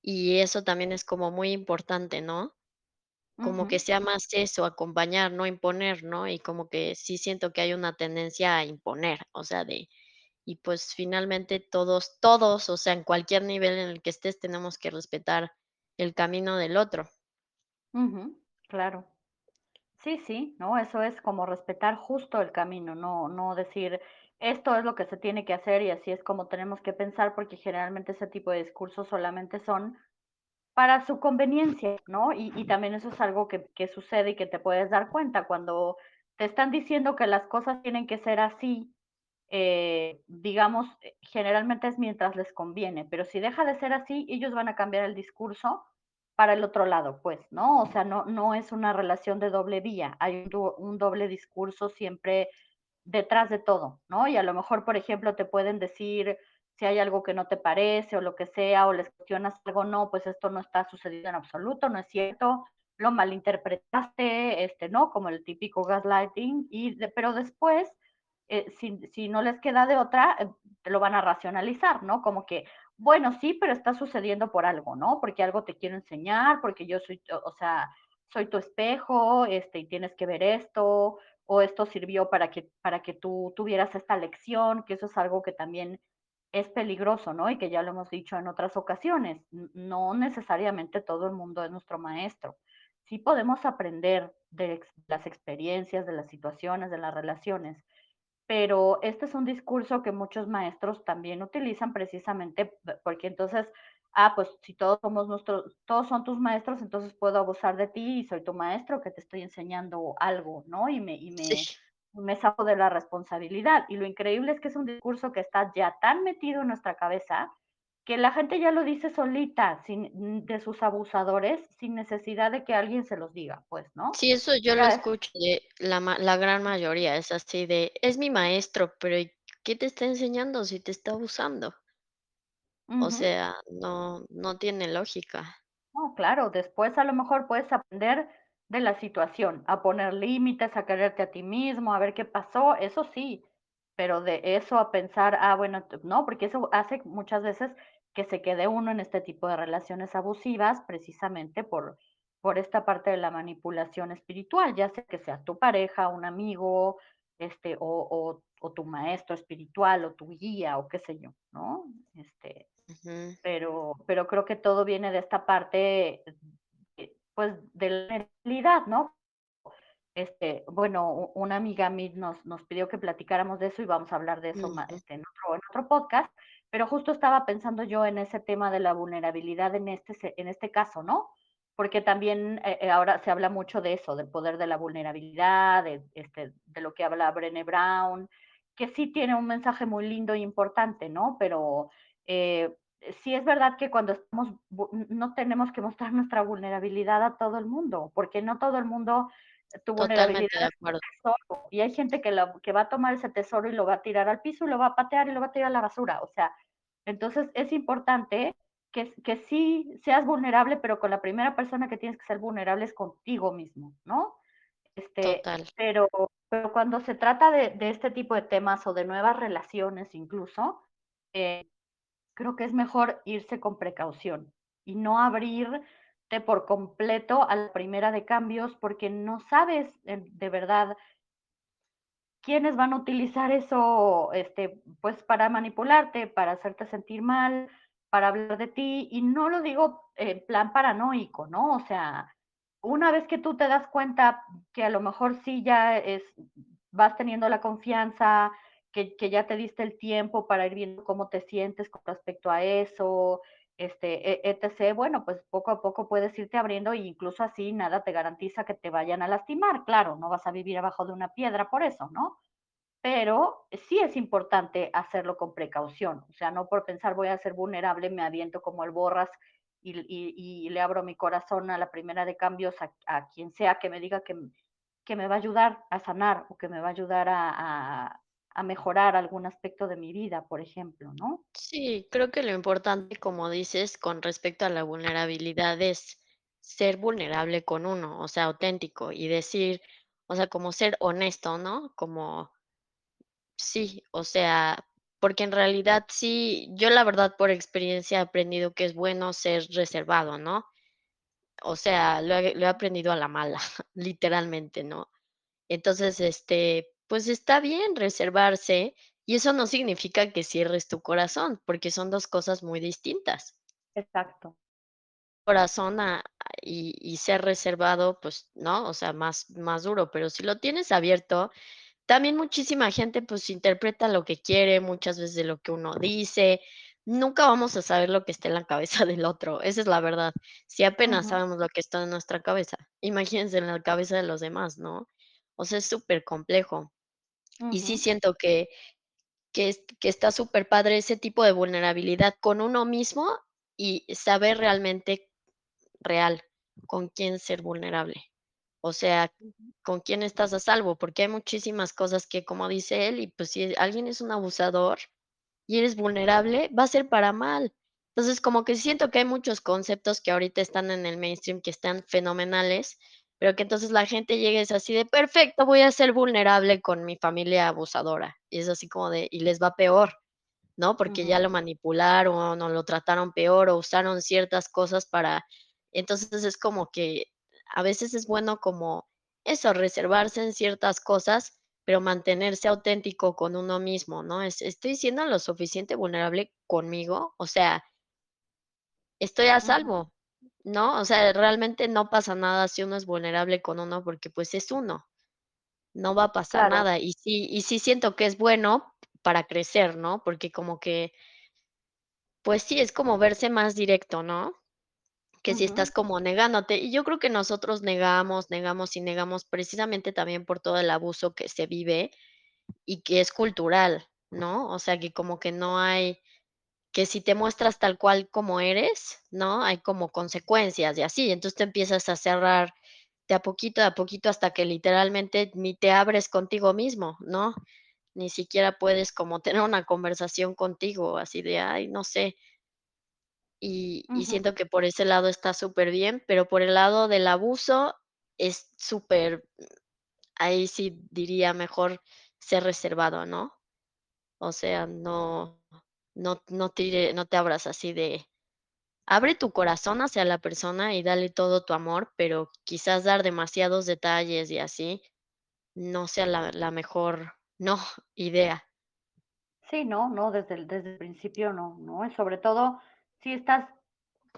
Y eso también es como muy importante, ¿no? Como que sea más eso, acompañar, no imponer, ¿no? Y como que sí siento que hay una tendencia a imponer, o sea, de y pues finalmente todos todos, o sea, en cualquier nivel en el que estés, tenemos que respetar el camino del otro. claro. Sí, sí, ¿no? Eso es como respetar justo el camino, no, no decir esto es lo que se tiene que hacer y así es como tenemos que pensar, porque generalmente ese tipo de discursos solamente son para su conveniencia, ¿no? Y, y también eso es algo que, que sucede y que te puedes dar cuenta cuando te están diciendo que las cosas tienen que ser así eh, digamos, eh, generalmente es mientras les conviene, pero si deja de ser así, ellos van a cambiar el discurso para el otro lado, pues, ¿no? O sea, no, no es una relación de doble vía, hay un, un doble discurso siempre detrás de todo, ¿no? Y a lo mejor, por ejemplo, te pueden decir si hay algo que no te parece o lo que sea, o les cuestionas algo, no, pues esto no está sucediendo en absoluto, no es cierto, lo malinterpretaste, este, ¿no? Como el típico gaslighting, y pero después eh, si, si, no les queda de otra, eh, lo van a racionalizar, ¿no? Como que, bueno, sí, pero está sucediendo por algo, ¿no? Porque algo te quiero enseñar, porque yo soy, o sea, soy tu espejo, este, y tienes que ver esto, o esto sirvió para que, para que tú tuvieras esta lección, que eso es algo que también es peligroso, ¿no? Y que ya lo hemos dicho en otras ocasiones, no necesariamente todo el mundo es nuestro maestro. Sí podemos aprender de las experiencias, de las situaciones, de las relaciones, pero este es un discurso que muchos maestros también utilizan precisamente porque entonces, ah, pues si todos somos nuestros, todos son tus maestros, entonces puedo abusar de ti y soy tu maestro que te estoy enseñando algo, ¿no? Y me. Me saco de la responsabilidad. Y lo increíble es que es un discurso que está ya tan metido en nuestra cabeza que la gente ya lo dice solita, sin, de sus abusadores, sin necesidad de que alguien se los diga, pues, ¿no? Sí, eso yo lo escucho de la la gran mayoría, es así de: "Es mi maestro, pero ¿y qué te está enseñando si te está abusando?". uh O sea, no no tiene lógica. No, claro, después a lo mejor puedes aprender de la situación, a poner límites, a quererte a ti mismo, a ver qué pasó, eso sí, pero de eso a pensar, ah, bueno, no, porque eso hace muchas veces que se quede uno en este tipo de relaciones abusivas, precisamente por por esta parte de la manipulación espiritual, ya sea que sea tu pareja, un amigo, este, o o o tu maestro espiritual, o tu guía, o qué sé yo, ¿no? Este, pero pero creo que todo viene de esta parte, pues, de la realidad, ¿no? Este, bueno, una amiga a mí nos nos pidió que platicáramos de eso y vamos a hablar de eso ma Ujú. este, en otro en otro podcast, pero justo estaba pensando yo en ese tema de la vulnerabilidad en este en este caso, ¿no? Porque también, eh eh, ahora se habla mucho de eso, del poder de la vulnerabilidad, de, este, de lo que habla Brené Brown, que sí tiene un mensaje muy lindo e importante, ¿no? Pero, eh, sí es verdad que cuando estamos no tenemos que mostrar nuestra vulnerabilidad a todo el mundo, porque no todo el mundo tu vulnerabilidad Totalmente de es un acuerdo. tesoro, y hay gente que va a tomar ese tesoro y lo va a tirar al piso, y lo va a patear, y lo va a tirar a la basura, o sea, entonces es importante que que sí seas vulnerable, pero con la primera persona que tienes que ser vulnerable es contigo mismo, ¿no? Este, Total. pero pero cuando se trata de de este tipo de temas, o de nuevas relaciones incluso, eh, creo que es mejor irse con precaución, y no abrirte por completo a la primera de cambios, porque no sabes, en de verdad quiénes van a utilizar eso, este, pues, para manipularte, para hacerte sentir mal, para hablar de ti, y no lo digo en plan paranoico, ¿no? O sea, una vez que tú te das cuenta que a lo mejor sí ya es vas teniendo la confianza, que ya te diste el tiempo para ir viendo cómo te sientes con respecto a eso, este, e etc. Bueno, pues, poco a poco puedes irte abriendo, e incluso así nada te garantiza que te vayan a lastimar. Claro, no vas a vivir abajo de una piedra por eso, ¿no? Pero sí es importante hacerlo con precaución, o sea, no por pensar voy a ser vulnerable, me aviento como el Borras y le abro mi corazón a la primera de cambios a quien sea que me diga que que me va a ayudar a sanar, o que me va a ayudar a a mejorar algún aspecto de mi vida, por ejemplo, ¿no? Sí, creo que lo importante, como dices, con respecto a la vulnerabilidad es ser vulnerable con uno, o sea, auténtico y decir, o sea, como ser honesto, ¿no? Como sí, o sea, porque en realidad sí, yo la verdad por experiencia he aprendido que es bueno ser reservado, ¿no? O sea, lo he lo he aprendido a la mala, literalmente, ¿no? Entonces, este, pues está bien reservarse, y eso no significa que cierres tu corazón, porque son 2 cosas muy distintas. Exacto. Corazón a y y ser reservado, pues no, o sea, más más duro, pero si lo tienes abierto, también muchísima gente, pues, interpreta lo que quiere, muchas veces de lo que uno dice. Nunca vamos a saber lo que está en la cabeza del otro, esa es la verdad. Si apenas sabemos lo que está en nuestra cabeza, imagínense en la cabeza de los demás, ¿no? O sea, es Y sí siento que que que está superpadre ese tipo de vulnerabilidad con uno mismo, y saber realmente real con quién ser vulnerable. O sea, con quién estás a salvo, porque hay muchísimas cosas que, como dice él, y pues, si alguien es un abusador y eres vulnerable, va a ser para mal. Entonces, como que siento que hay muchos conceptos que ahorita están en el mainstream que están fenomenales, pero que entonces la gente llega y es así de: "Perfecto, voy a ser vulnerable con mi familia abusadora", y es así como de y les va peor, ¿no? Porque ya lo manipularon, o lo trataron peor, o usaron ciertas cosas para entonces, es como que a veces es bueno como eso, reservarse en ciertas cosas, pero mantenerse auténtico con uno mismo, ¿no? Es estoy siendo lo suficiente vulnerable conmigo, o sea estoy a salvo, ¿no? O sea, realmente no pasa nada si uno es vulnerable con uno, porque, pues, es uno. No va a pasar Claro. nada, y sí y sí siento que es bueno para crecer, ¿no? Porque como que pues sí, es como verse más directo, ¿no? Que si estás como negándote, y yo creo que nosotros negamos, negamos y negamos precisamente también por todo el abuso que se vive y que es cultural, ¿no? O sea, que como que no hay que si te muestras tal cual como eres, ¿no? Hay como consecuencias y así. Entonces, te empiezas a cerrar de a poquito, de a poquito, hasta que literalmente ni te abres contigo mismo, ¿no? Ni siquiera puedes como tener una conversación contigo, así de, ay, no sé. Y y siento que por ese lado está superbién, pero por el lado del abuso es super ahí sí diría mejor ser reservado, ¿no? O sea, no no no tire no te abras así de abre tu corazón hacia la persona y dale todo tu amor, pero quizás dar demasiados detalles y así no sea la la mejor, no, idea. Sí, no, no, desde el desde el principio no, ¿no? Y sobre todo, si estás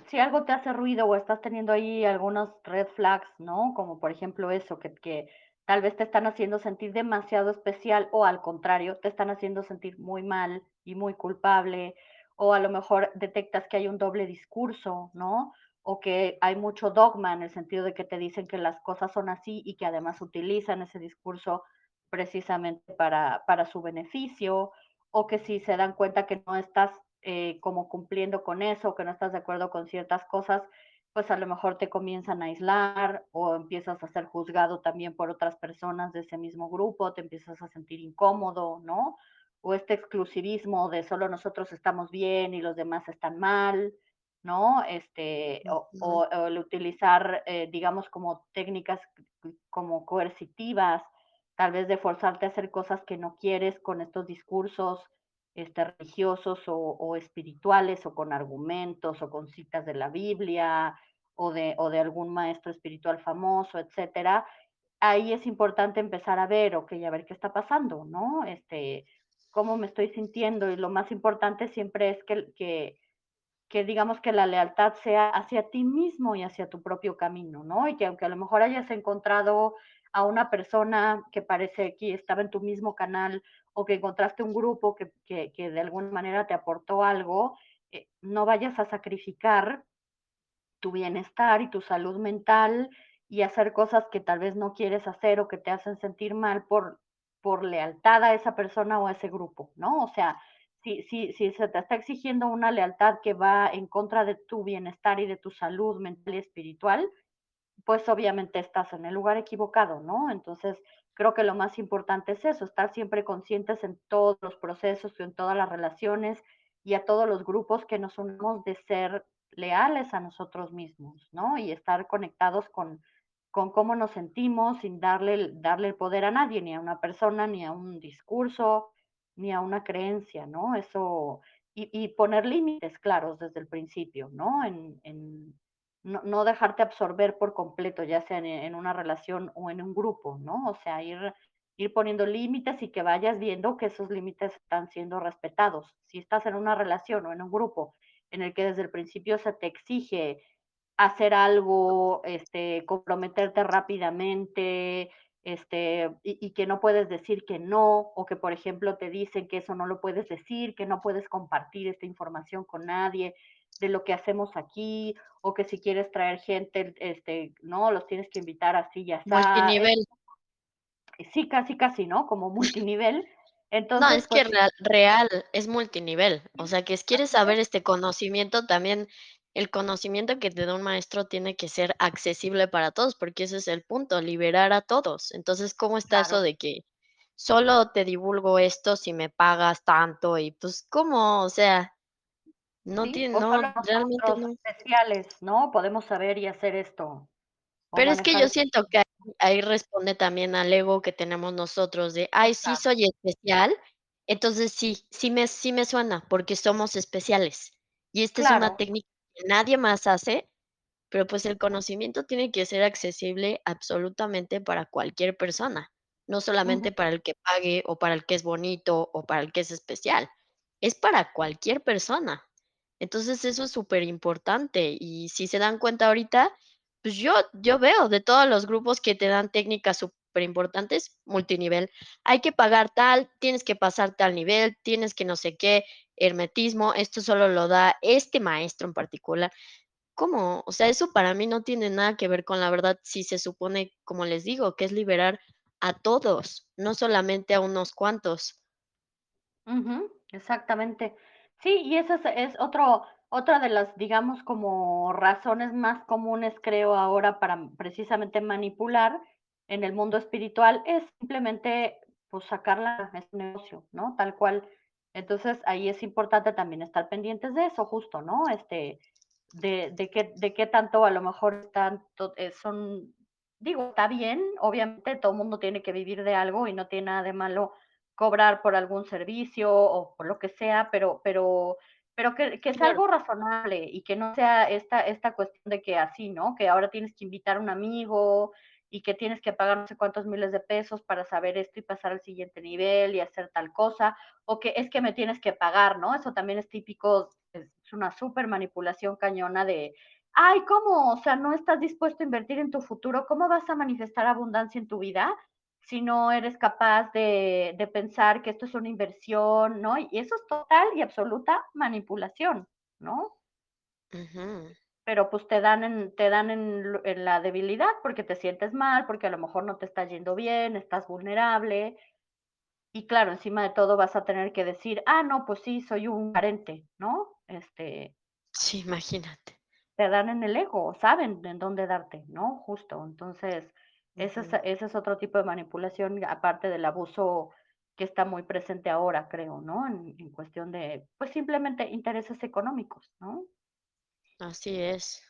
si algo te hace ruido o estás teniendo ahí algunos red flags, ¿no? Como por ejemplo eso, que que tal vez te están haciendo sentir demasiado especial o al contrario, te están haciendo sentir muy mal y muy culpable, o a lo mejor detectas que hay un doble discurso, ¿no? O que hay mucho dogma en el sentido de que te dicen que las cosas son así y que además utilizan ese discurso precisamente para para su beneficio, o que si se dan cuenta que no estás eh, como cumpliendo con eso, que no estás de acuerdo con ciertas cosas, pues a lo mejor te comienzan a aislar o empiezas a ser juzgado también por otras personas de ese mismo grupo, te empiezas a sentir incómodo, ¿no? O este exclusivismo de solo nosotros estamos bien y los demás están mal, ¿no? Este, o, o el utilizar, eh, digamos, como técnicas como coercitivas, tal vez de forzarte a hacer cosas que no quieres con estos discursos este, religiosos o, o espirituales o con argumentos o con citas de la Biblia o de, o de algún maestro espiritual famoso, etcétera, ahí es importante empezar a ver, ok, a ver qué está pasando, ¿no? Este, cómo me estoy sintiendo y lo más importante siempre es que, que, que digamos que la lealtad sea hacia ti mismo y hacia tu propio camino, ¿no? Y que aunque a lo mejor hayas encontrado a una persona que parece que estaba en tu mismo canal o que encontraste un grupo que, que, que de alguna manera te aportó algo, eh, no vayas a sacrificar tu bienestar y tu salud mental y hacer cosas que tal vez no quieres hacer o que te hacen sentir mal por, por lealtad a esa persona o a ese grupo, ¿no? O sea, si, si, si se te está exigiendo una lealtad que va en contra de tu bienestar y de tu salud mental y espiritual, pues obviamente estás en el lugar equivocado, ¿no? Entonces, creo que lo más importante es eso, estar siempre conscientes en todos los procesos, en todas las relaciones y a todos los grupos que nos unimos de ser leales a nosotros mismos, ¿no? Y estar conectados con, con cómo nos sentimos sin darle, darle el poder a nadie, ni a una persona, ni a un discurso, ni a una creencia, ¿no? Eso, y, poner límites claros desde el principio, ¿no? En, en, no, no dejarte absorber por completo, ya sea en, en, una relación o en un grupo, ¿no? O sea, ir, ir poniendo límites y que vayas viendo que esos límites están siendo respetados. Si estás en una relación o en un grupo en el que desde el principio se te exige hacer algo, este, comprometerte rápidamente, este, y, y, que no puedes decir que no, o que por ejemplo te dicen que eso no lo puedes decir, que no puedes compartir esta información con nadie de lo que hacemos aquí, o que si quieres traer gente, este, no, los tienes que invitar así, ya está. Multinivel. Sí, casi, casi, ¿no? Como multinivel. No, es que pues real real, es multinivel. O sea, que si quieres saber este conocimiento, también el conocimiento que te da un maestro tiene que ser accesible para todos, porque ese es el punto, liberar a todos. Entonces, ¿cómo está eso de que solo te divulgo esto si me pagas tanto? Y pues, ¿cómo? O sea, no Sí, tiene no, realmente no. especiales, ¿no? Podemos saber y hacer esto, Pero es que yo siento que ahí ahí responde también al ego que tenemos nosotros de: "Ay, sí soy especial, entonces sí, sí me sí me suena, porque somos especiales". Y esta es una técnica que nadie más hace, pero, pues, el conocimiento tiene que ser accesible absolutamente para cualquier persona, no solamente para el que pague, o para el que es bonito, o para el que es especial, es para cualquier persona. Entonces, eso es superimportante, y si se dan cuenta ahorita, pues, yo yo veo de todos los grupos que te dan técnicas superimportantes, multinivel. Hay que pagar tal, tienes que pasar tal nivel, tienes que no sé qué, hermetismo, esto solo lo da este maestro en particular. ¿Cómo? O sea, eso para mí no tiene nada que ver con la verdad, si se supone, como les digo, que es liberar a todos, no solamente a unos cuantos. exactamente. Sí, y esa es es otro otra de las, digamos, como razones más comunes, creo, ahora para precisamente manipular en el mundo espiritual, es simplemente, pues, sacarla es un negocio, ¿no? Tal cual. Entonces, ahí es importante también estar pendientes de eso, justo, ¿no? Este, de de qué de qué tanto a lo mejor tanto, eh, son digo, está bien, obviamente todo el mundo tiene que vivir de algo y no tiene nada de malo cobrar por algún servicio o por lo que sea, pero pero pero que que Claro. algo razonable y que no sea esta esta cuestión de que así, ¿no? Que ahora tienes que invitar a un amigo y que tienes que pagar no sé cuántos miles de pesos para saber esto y pasar al siguiente nivel y hacer tal cosa, o que es que me tienes que pagar, ¿no? Eso también es típico, es una súper manipulación cañona de, ay, ¿cómo? O sea, no estás dispuesto a invertir en tu futuro, ¿cómo vas a manifestar abundancia en tu vida? Si no eres capaz de, de, pensar que esto es una inversión, ¿no? Y eso es total y absoluta manipulación, ¿no? Uh -huh. Pero pues te dan, en, te dan en, en, la debilidad porque te sientes mal, porque a lo mejor no te está yendo bien, estás vulnerable. Y claro, encima de todo vas a tener que decir, ah, no, pues sí, soy un carente, ¿no? Este, sí, imagínate. Te dan en el ego, saben en dónde darte, ¿no? Justo. Entonces, ese es, ese es otro tipo de manipulación, aparte del abuso que está muy presente ahora, creo, ¿no? En, en cuestión de, pues simplemente intereses económicos, ¿no? Así es.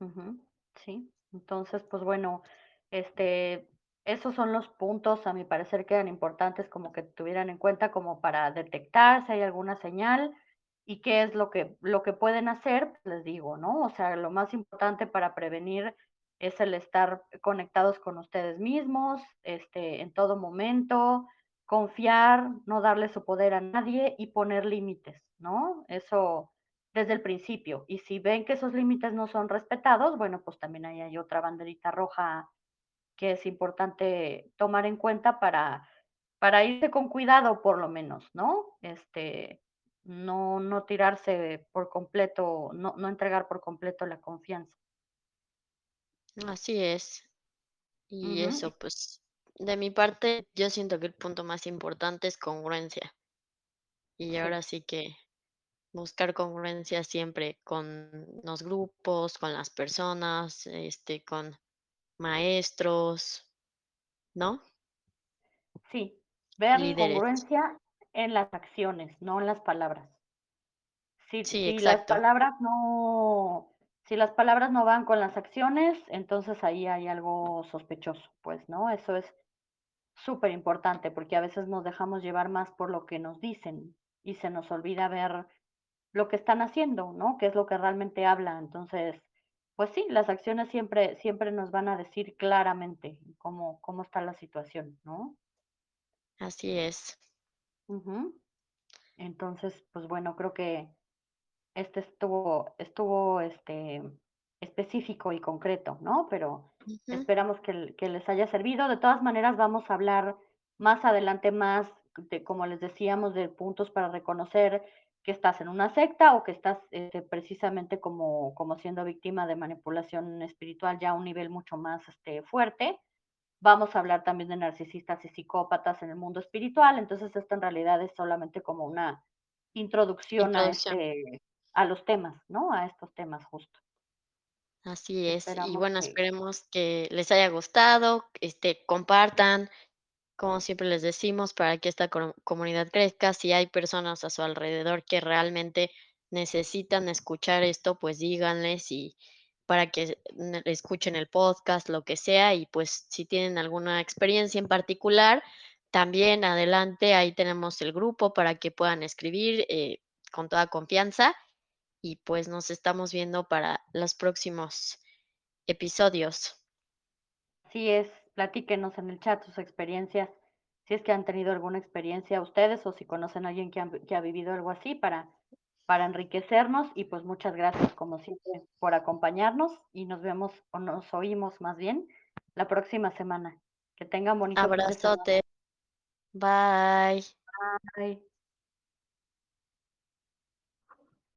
Uh -huh, sí. Entonces, pues bueno, este, esos son los puntos, a mi parecer, que eran importantes como que tuvieran en cuenta como para detectar si hay alguna señal y qué es lo que, lo que pueden hacer, les digo, ¿no? O sea, lo más importante para prevenir es el estar conectados con ustedes mismos, este, en todo momento, confiar, no darle su poder a nadie y poner límites, ¿no? Eso desde el principio. Y si ven que esos límites no son respetados, bueno, pues también ahí hay otra banderita roja que es importante tomar en cuenta para, para irse con cuidado, por lo menos, ¿no? Este, no, no tirarse por completo, no, no entregar por completo la confianza. Así es. Y Ujú, eso, pues, de mi parte, yo siento que el punto más importante es congruencia. Y Sí, ahora sí que buscar congruencia siempre con los grupos, con las personas, este, con maestros, ¿no? sí. Líderes. congruencia en las acciones, no en las palabras. Si, Sí, si las exacto. palabras no, si las palabras no van con las acciones, entonces ahí hay algo sospechoso, pues, ¿no? Eso es súper importante porque a veces nos dejamos llevar más por lo que nos dicen y se nos olvida ver lo que están haciendo, ¿no? Qué es lo que realmente habla. Entonces, pues sí, las acciones siempre, siempre nos van a decir claramente cómo, cómo está la situación, ¿no? Así es. Entonces, pues bueno, creo que este estuvo, estuvo este, específico y concreto, ¿no? Pero esperamos que, que les haya servido. De todas maneras, vamos a hablar más adelante más de, como les decíamos, de puntos para reconocer que estás en una secta o que estás este, precisamente como, como siendo víctima de manipulación espiritual ya a un nivel mucho más este, fuerte. Vamos a hablar también de narcisistas y psicópatas en el mundo espiritual. Entonces, esto en realidad es solamente como una introducción a Introducción. este, a los temas, ¿no? A estos temas justo. Así es. Y bueno, que esperemos que les haya gustado, este, compartan, como siempre les decimos, para que esta co- comunidad crezca. Si hay personas a su alrededor que realmente necesitan escuchar esto, pues díganles y para que escuchen el podcast, lo que sea. Y pues si tienen alguna experiencia en particular, también adelante, ahí tenemos el grupo para que puedan escribir eh, con toda confianza. Y pues nos estamos viendo para los próximos episodios. sí es, platíquenos en el chat sus experiencias, si es que han tenido alguna experiencia ustedes o si conocen a alguien que, ha vivido algo así para, para enriquecernos y pues muchas gracias como siempre por acompañarnos y nos vemos o nos oímos más bien la próxima semana. Que tengan bonito. Abrazote. Bye. Bye.